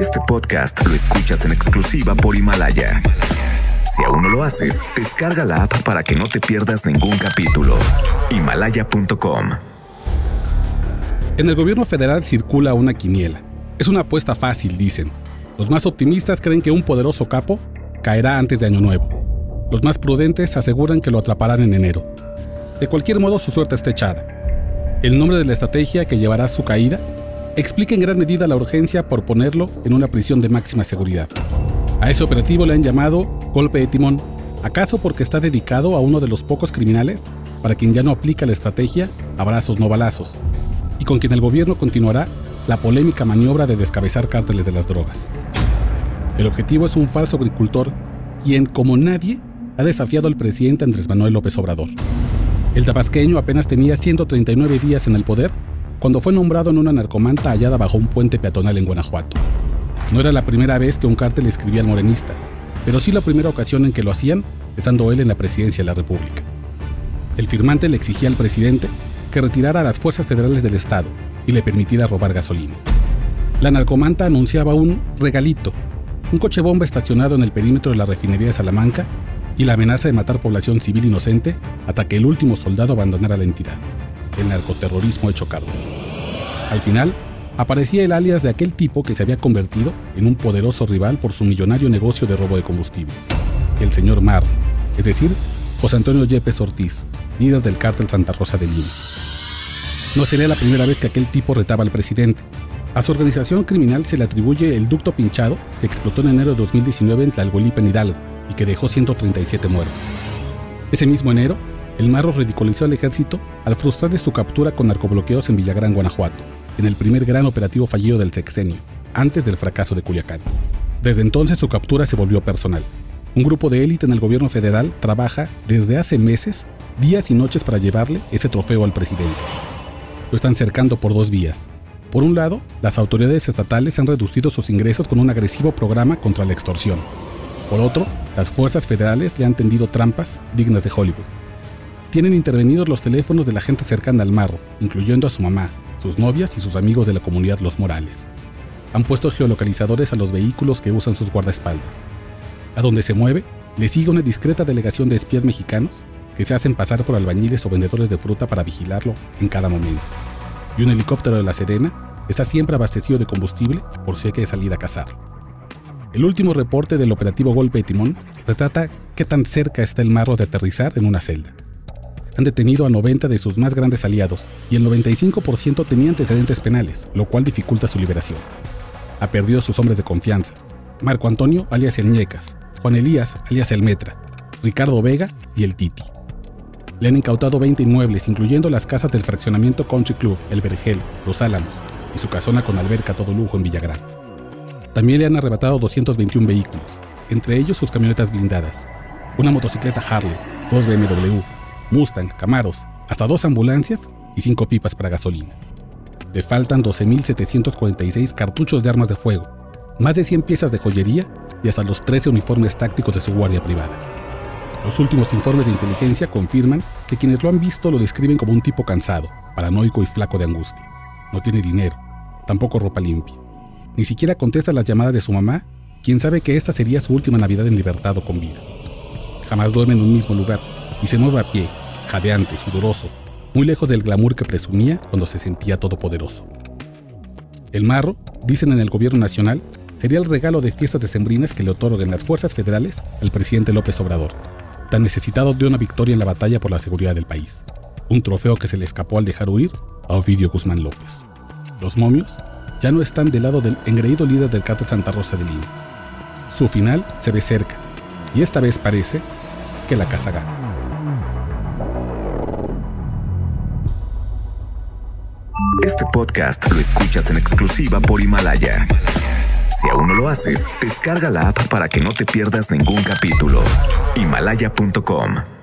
Este podcast lo escuchas en exclusiva por Himalaya. Si aún no lo haces, descarga la app para que no te pierdas ningún capítulo. Himalaya.com. En el gobierno federal circula una quiniela. Es una apuesta fácil, dicen. Los más optimistas creen que un poderoso capo caerá antes de Año Nuevo. Los más prudentes aseguran que lo atraparán en enero. De cualquier modo, su suerte está echada. El nombre de la estrategia que llevará a su caída explica en gran medida la urgencia por ponerlo en una prisión de máxima seguridad. A ese operativo le han llamado golpe de timón, acaso porque está dedicado a uno de los pocos criminales para quien ya no aplica la estrategia abrazos no balazos, y con quien el gobierno continuará la polémica maniobra de descabezar cárteles de las drogas. El objetivo es un falso agricultor quien, como nadie, ha desafiado al presidente Andrés Manuel López Obrador. El tabasqueño apenas tenía 139 días en el poder cuando fue nombrado en una narcomanta hallada bajo un puente peatonal en Guanajuato. No era la primera vez que un cártel escribía al morenista, pero sí la primera ocasión en que lo hacían, estando él en la presidencia de la República. El firmante le exigía al presidente que retirara a las fuerzas federales del Estado y le permitiera robar gasolina. La narcomanta anunciaba un regalito, un coche bomba estacionado en el perímetro de la refinería de Salamanca y la amenaza de matar población civil inocente hasta que el último soldado abandonara la entidad. El narcoterrorismo hecho cargo. Al final, aparecía el alias de aquel tipo que se había convertido en un poderoso rival por su millonario negocio de robo de combustible, el señor Mar, es decir, José Antonio Yepes Ortiz, líder del cártel Santa Rosa de Lima. No sería la primera vez que aquel tipo retaba al presidente. A su organización criminal se le atribuye el ducto pinchado que explotó en enero de 2019 en Tlalgolipa en Hidalgo y que dejó 137 muertos. Ese mismo enero, el Marro ridiculizó al ejército al frustrar de su captura con narcobloqueos en Villagrán, Guanajuato, en el primer gran operativo fallido del sexenio, antes del fracaso de Culiacán. Desde entonces su captura se volvió personal. Un grupo de élite en el gobierno federal trabaja desde hace meses, días y noches para llevarle ese trofeo al presidente. Lo están cercando por dos vías. Por un lado, las autoridades estatales han reducido sus ingresos con un agresivo programa contra la extorsión. Por otro, las fuerzas federales le han tendido trampas dignas de Hollywood. Tienen intervenidos los teléfonos de la gente cercana al marro, incluyendo a su mamá, sus novias y sus amigos de la comunidad Los Morales. Han puesto geolocalizadores a los vehículos que usan sus guardaespaldas. A donde se mueve, le sigue una discreta delegación de espías mexicanos que se hacen pasar por albañiles o vendedores de fruta para vigilarlo en cada momento. Y un helicóptero de la Serena está siempre abastecido de combustible por si hay que salir a cazar. El último reporte del operativo Golpe de Timón retrata qué tan cerca está el marro de aterrizar en una celda. Han detenido a 90 de sus más grandes aliados y el 95% tenía antecedentes penales, lo cual dificulta su liberación. Ha perdido sus hombres de confianza. Marco Antonio, alias El Ñecas, Juan Elías, alias El Metra, Ricardo Vega y El Titi. Le han incautado 20 inmuebles, incluyendo las casas del fraccionamiento Country Club, El Vergel, Los Álamos y su casona con alberca todo lujo en Villagrán. También le han arrebatado 221 vehículos, entre ellos sus camionetas blindadas, una motocicleta Harley, dos BMW, Mustang, Camaros, hasta dos ambulancias y cinco pipas para gasolina. Le faltan 12.746 cartuchos de armas de fuego, más de 100 piezas de joyería y hasta los 13 uniformes tácticos de su guardia privada. Los últimos informes de inteligencia confirman que quienes lo han visto lo describen como un tipo cansado, paranoico y flaco de angustia. No tiene dinero, tampoco ropa limpia. Ni siquiera contesta las llamadas de su mamá, quien sabe que esta sería su última Navidad en libertad o con vida. Jamás duerme en un mismo lugar y se mueve a pie, jadeante, sudoroso, muy lejos del glamour que presumía cuando se sentía todopoderoso. El marro, dicen en el gobierno nacional, sería el regalo de fiestas decembrinas que le otorguen las fuerzas federales al presidente López Obrador, tan necesitado de una victoria en la batalla por la seguridad del país. Un trofeo que se le escapó al dejar huir a Ovidio Guzmán López. Los momios ya no están del lado del engreído líder del cártel Santa Rosa de Lima. Su final se ve cerca, y esta vez parece que la casa gana. Este podcast lo escuchas en exclusiva por Himalaya. Si aún no lo haces, descarga la app para que no te pierdas ningún capítulo. Himalaya.com